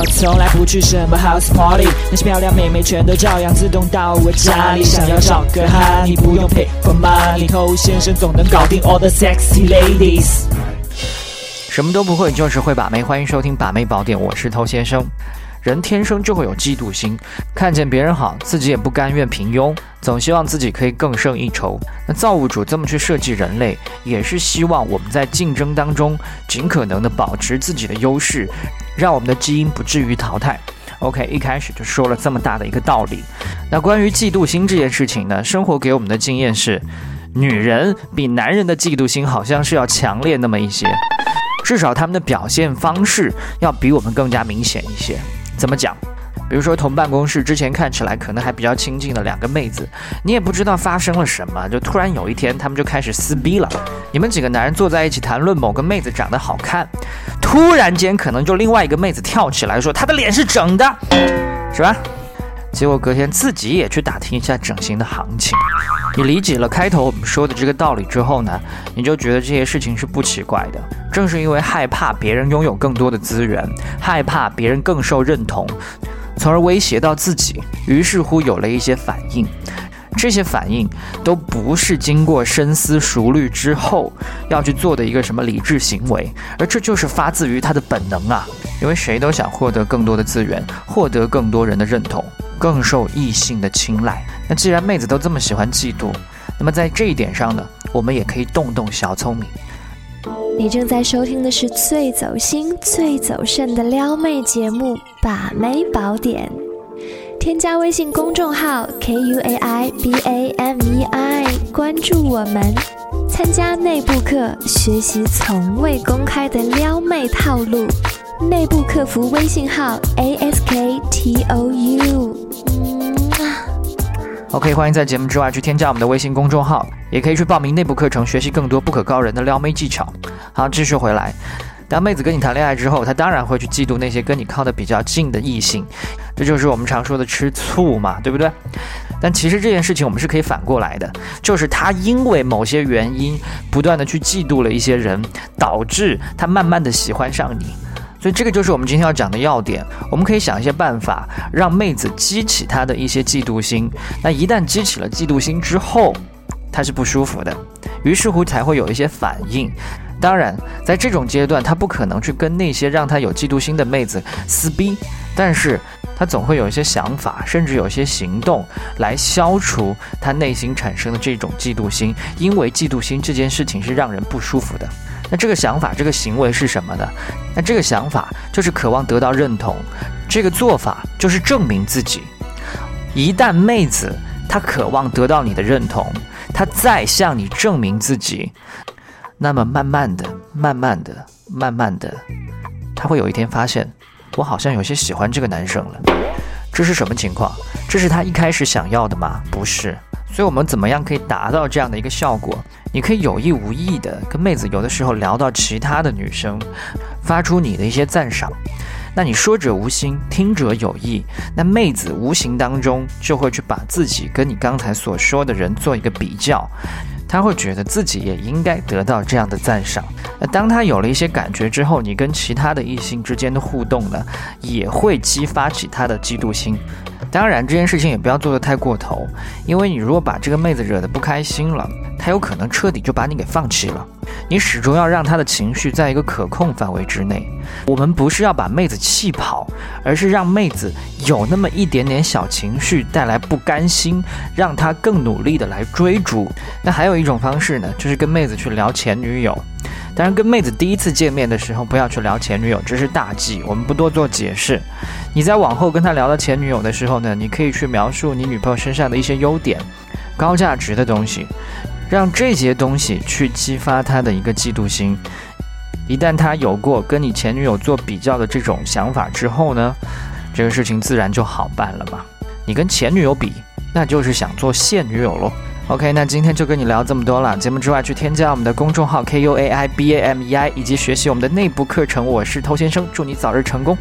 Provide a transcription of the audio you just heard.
我从来不去什么 house party，那些漂亮妹妹全都照样自动到我家里。想要找个哈，你不用 pay for money，偷先生总能搞定 all the sexy ladies。什么都不会，就是会把妹。欢迎收听把妹宝典，我是偷先生。人天生就会有嫉妒心，看见别人好，自己也不甘愿平庸，总希望自己可以更胜一筹。那造物主这么去设计人类，也是希望我们在竞争当中尽可能的保持自己的优势，让我们的基因不至于淘汰。OK，一开始就说了这么大的一个道理。那关于嫉妒心这件事情呢，生活给我们的经验是，女人比男人的嫉妒心好像是要强烈那么一些，至少他们的表现方式要比我们更加明显一些。怎么讲？比如说同办公室之前看起来可能还比较亲近的两个妹子，你也不知道发生了什么，就突然有一天他们就开始撕逼了。你们几个男人坐在一起谈论某个妹子长得好看，突然间可能就另外一个妹子跳起来说她的脸是整的，是吧？结果隔天自己也去打听一下整形的行情。你理解了开头我们说的这个道理之后呢，你就觉得这些事情是不奇怪的。正是因为害怕别人拥有更多的资源，害怕别人更受认同，从而威胁到自己，于是乎有了一些反应。这些反应都不是经过深思熟虑之后要去做的一个什么理智行为，而这就是发自于他的本能啊！因为谁都想获得更多的资源，获得更多人的认同，更受异性的青睐。那既然妹子都这么喜欢嫉妒，那么在这一点上呢，我们也可以动动小聪明。你正在收听的是最走心、最走肾的撩妹节目《把妹宝典》。添加微信公众号 k u a i b a m e i，关注我们，参加内部课，学习从未公开的撩妹套路。内部客服微信号 a s k t o u。OK，欢迎在节目之外去添加我们的微信公众号，也可以去报名内部课程，学习更多不可告人的撩妹技巧。好，继续回来。当妹子跟你谈恋爱之后，她当然会去嫉妒那些跟你靠得比较近的异性，这就是我们常说的吃醋嘛，对不对？但其实这件事情我们是可以反过来的，就是她因为某些原因不断的去嫉妒了一些人，导致她慢慢的喜欢上你。所以这个就是我们今天要讲的要点。我们可以想一些办法，让妹子激起她的一些嫉妒心。那一旦激起了嫉妒心之后，她是不舒服的，于是乎才会有一些反应。当然，在这种阶段，他不可能去跟那些让他有嫉妒心的妹子撕逼，但是他总会有一些想法，甚至有一些行动来消除他内心产生的这种嫉妒心。因为嫉妒心这件事情是让人不舒服的。那这个想法、这个行为是什么呢？那这个想法就是渴望得到认同，这个做法就是证明自己。一旦妹子她渴望得到你的认同，她再向你证明自己。那么慢慢的、慢慢的、慢慢的，他会有一天发现，我好像有些喜欢这个男生了。这是什么情况？这是他一开始想要的吗？不是。所以，我们怎么样可以达到这样的一个效果？你可以有意无意的跟妹子有的时候聊到其他的女生，发出你的一些赞赏。那你说者无心，听者有意。那妹子无形当中就会去把自己跟你刚才所说的人做一个比较。他会觉得自己也应该得到这样的赞赏。那当他有了一些感觉之后，你跟其他的异性之间的互动呢，也会激发起他的嫉妒心。当然，这件事情也不要做得太过头，因为你如果把这个妹子惹得不开心了，她有可能彻底就把你给放弃了。你始终要让她的情绪在一个可控范围之内。我们不是要把妹子气跑，而是让妹子有那么一点点小情绪带来不甘心，让她更努力的来追逐。那还有一种方式呢，就是跟妹子去聊前女友。当然，跟妹子第一次见面的时候，不要去聊前女友，这是大忌。我们不多做解释。你在往后跟她聊到前女友的时候呢，你可以去描述你女朋友身上的一些优点、高价值的东西，让这些东西去激发她的一个嫉妒心。一旦他有过跟你前女友做比较的这种想法之后呢，这个事情自然就好办了嘛。你跟前女友比，那就是想做现女友喽。OK，那今天就跟你聊这么多了。节目之外，去添加我们的公众号 K U A I B A M E I，以及学习我们的内部课程。我是偷先生，祝你早日成功。